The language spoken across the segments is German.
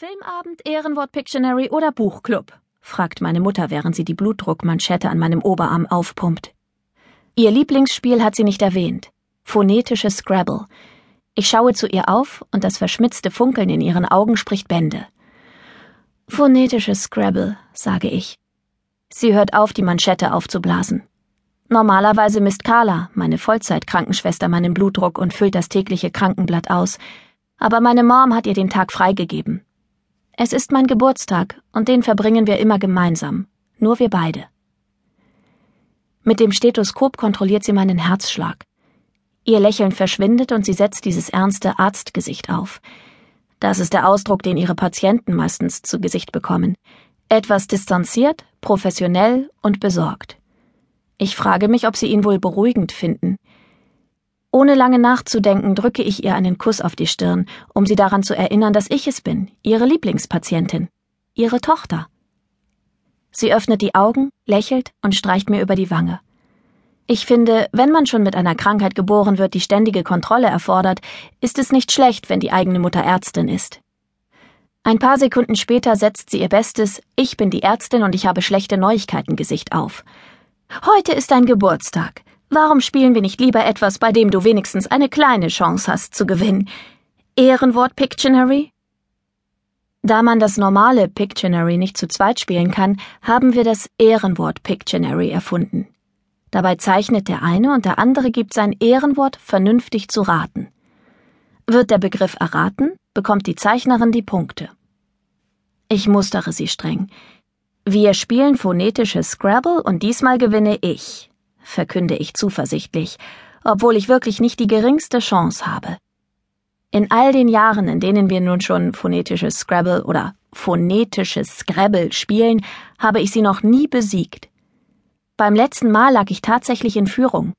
Filmabend, Ehrenwort Pictionary oder Buchclub? fragt meine Mutter, während sie die Blutdruckmanschette an meinem Oberarm aufpumpt. Ihr Lieblingsspiel hat sie nicht erwähnt. Phonetisches Scrabble. Ich schaue zu ihr auf und das verschmitzte Funkeln in ihren Augen spricht Bände. Phonetisches Scrabble, sage ich. Sie hört auf, die Manschette aufzublasen. Normalerweise misst Carla, meine Vollzeitkrankenschwester, meinen Blutdruck und füllt das tägliche Krankenblatt aus. Aber meine Mom hat ihr den Tag freigegeben. Es ist mein Geburtstag und den verbringen wir immer gemeinsam, nur wir beide. Mit dem Stethoskop kontrolliert sie meinen Herzschlag. Ihr Lächeln verschwindet und sie setzt dieses ernste Arztgesicht auf. Das ist der Ausdruck, den ihre Patienten meistens zu Gesicht bekommen. Etwas distanziert, professionell und besorgt. Ich frage mich, ob sie ihn wohl beruhigend finden. Ohne lange nachzudenken, drücke ich ihr einen Kuss auf die Stirn, um sie daran zu erinnern, dass ich es bin, ihre Lieblingspatientin, ihre Tochter. Sie öffnet die Augen, lächelt und streicht mir über die Wange. Ich finde, wenn man schon mit einer Krankheit geboren wird, die ständige Kontrolle erfordert, ist es nicht schlecht, wenn die eigene Mutter Ärztin ist. Ein paar Sekunden später setzt sie ihr bestes Ich bin die Ärztin und ich habe schlechte Neuigkeiten Gesicht auf. Heute ist dein Geburtstag. Warum spielen wir nicht lieber etwas, bei dem du wenigstens eine kleine Chance hast zu gewinnen? Ehrenwort Pictionary? Da man das normale Pictionary nicht zu zweit spielen kann, haben wir das Ehrenwort Pictionary erfunden. Dabei zeichnet der eine und der andere gibt sein Ehrenwort vernünftig zu raten. Wird der Begriff erraten, bekommt die Zeichnerin die Punkte. Ich mustere sie streng. Wir spielen phonetisches Scrabble und diesmal gewinne ich verkünde ich zuversichtlich, obwohl ich wirklich nicht die geringste Chance habe. In all den Jahren, in denen wir nun schon phonetisches Scrabble oder phonetisches Scrabble spielen, habe ich sie noch nie besiegt. Beim letzten Mal lag ich tatsächlich in Führung.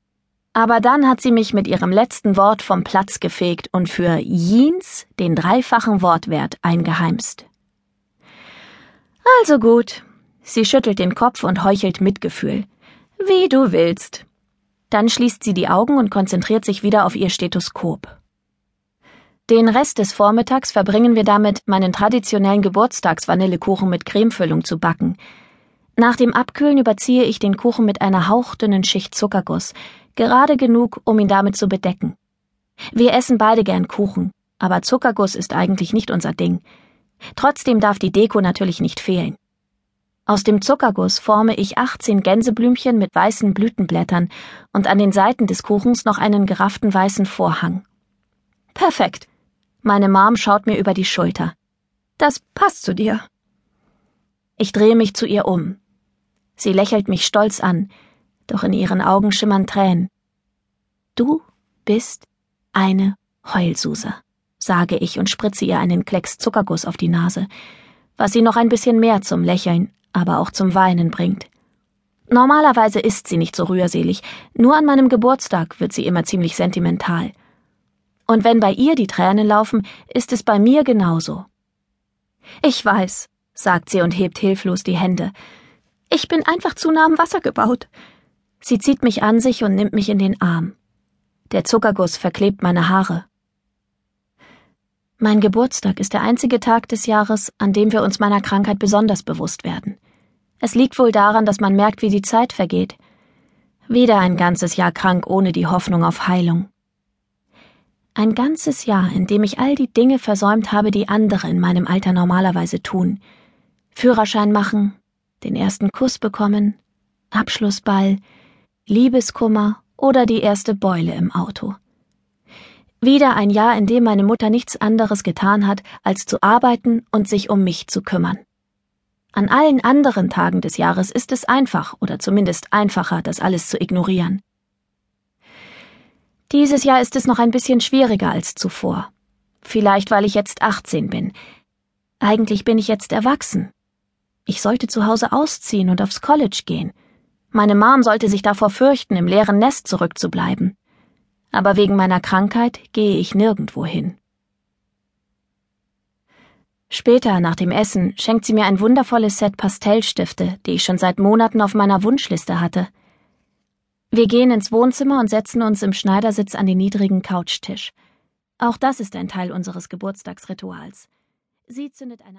Aber dann hat sie mich mit ihrem letzten Wort vom Platz gefegt und für Jeans den dreifachen Wortwert eingeheimst. Also gut. Sie schüttelt den Kopf und heuchelt Mitgefühl. Wie du willst. Dann schließt sie die Augen und konzentriert sich wieder auf ihr Stethoskop. Den Rest des Vormittags verbringen wir damit, meinen traditionellen Geburtstagsvanillekuchen mit Cremefüllung zu backen. Nach dem Abkühlen überziehe ich den Kuchen mit einer hauchdünnen Schicht Zuckerguss, gerade genug, um ihn damit zu bedecken. Wir essen beide gern Kuchen, aber Zuckerguss ist eigentlich nicht unser Ding. Trotzdem darf die Deko natürlich nicht fehlen. Aus dem Zuckerguss forme ich 18 Gänseblümchen mit weißen Blütenblättern und an den Seiten des Kuchens noch einen gerafften weißen Vorhang. Perfekt. Meine Mom schaut mir über die Schulter. Das passt zu dir. Ich drehe mich zu ihr um. Sie lächelt mich stolz an, doch in ihren Augen schimmern Tränen. Du bist eine Heulsuse, sage ich und spritze ihr einen Klecks Zuckerguss auf die Nase, was sie noch ein bisschen mehr zum Lächeln, aber auch zum Weinen bringt. Normalerweise ist sie nicht so rührselig, nur an meinem Geburtstag wird sie immer ziemlich sentimental. Und wenn bei ihr die Tränen laufen, ist es bei mir genauso. Ich weiß, sagt sie und hebt hilflos die Hände. Ich bin einfach zu nah am Wasser gebaut. Sie zieht mich an sich und nimmt mich in den Arm. Der Zuckerguss verklebt meine Haare. Mein Geburtstag ist der einzige Tag des Jahres, an dem wir uns meiner Krankheit besonders bewusst werden. Es liegt wohl daran, dass man merkt, wie die Zeit vergeht. Wieder ein ganzes Jahr krank ohne die Hoffnung auf Heilung. Ein ganzes Jahr, in dem ich all die Dinge versäumt habe, die andere in meinem Alter normalerweise tun. Führerschein machen, den ersten Kuss bekommen, Abschlussball, Liebeskummer oder die erste Beule im Auto. Wieder ein Jahr, in dem meine Mutter nichts anderes getan hat, als zu arbeiten und sich um mich zu kümmern. An allen anderen Tagen des Jahres ist es einfach oder zumindest einfacher, das alles zu ignorieren. Dieses Jahr ist es noch ein bisschen schwieriger als zuvor. Vielleicht, weil ich jetzt 18 bin. Eigentlich bin ich jetzt erwachsen. Ich sollte zu Hause ausziehen und aufs College gehen. Meine Mom sollte sich davor fürchten, im leeren Nest zurückzubleiben aber wegen meiner Krankheit gehe ich nirgendwo hin. Später, nach dem Essen, schenkt sie mir ein wundervolles Set Pastellstifte, die ich schon seit Monaten auf meiner Wunschliste hatte. Wir gehen ins Wohnzimmer und setzen uns im Schneidersitz an den niedrigen Couchtisch. Auch das ist ein Teil unseres Geburtstagsrituals. Sie zündet eine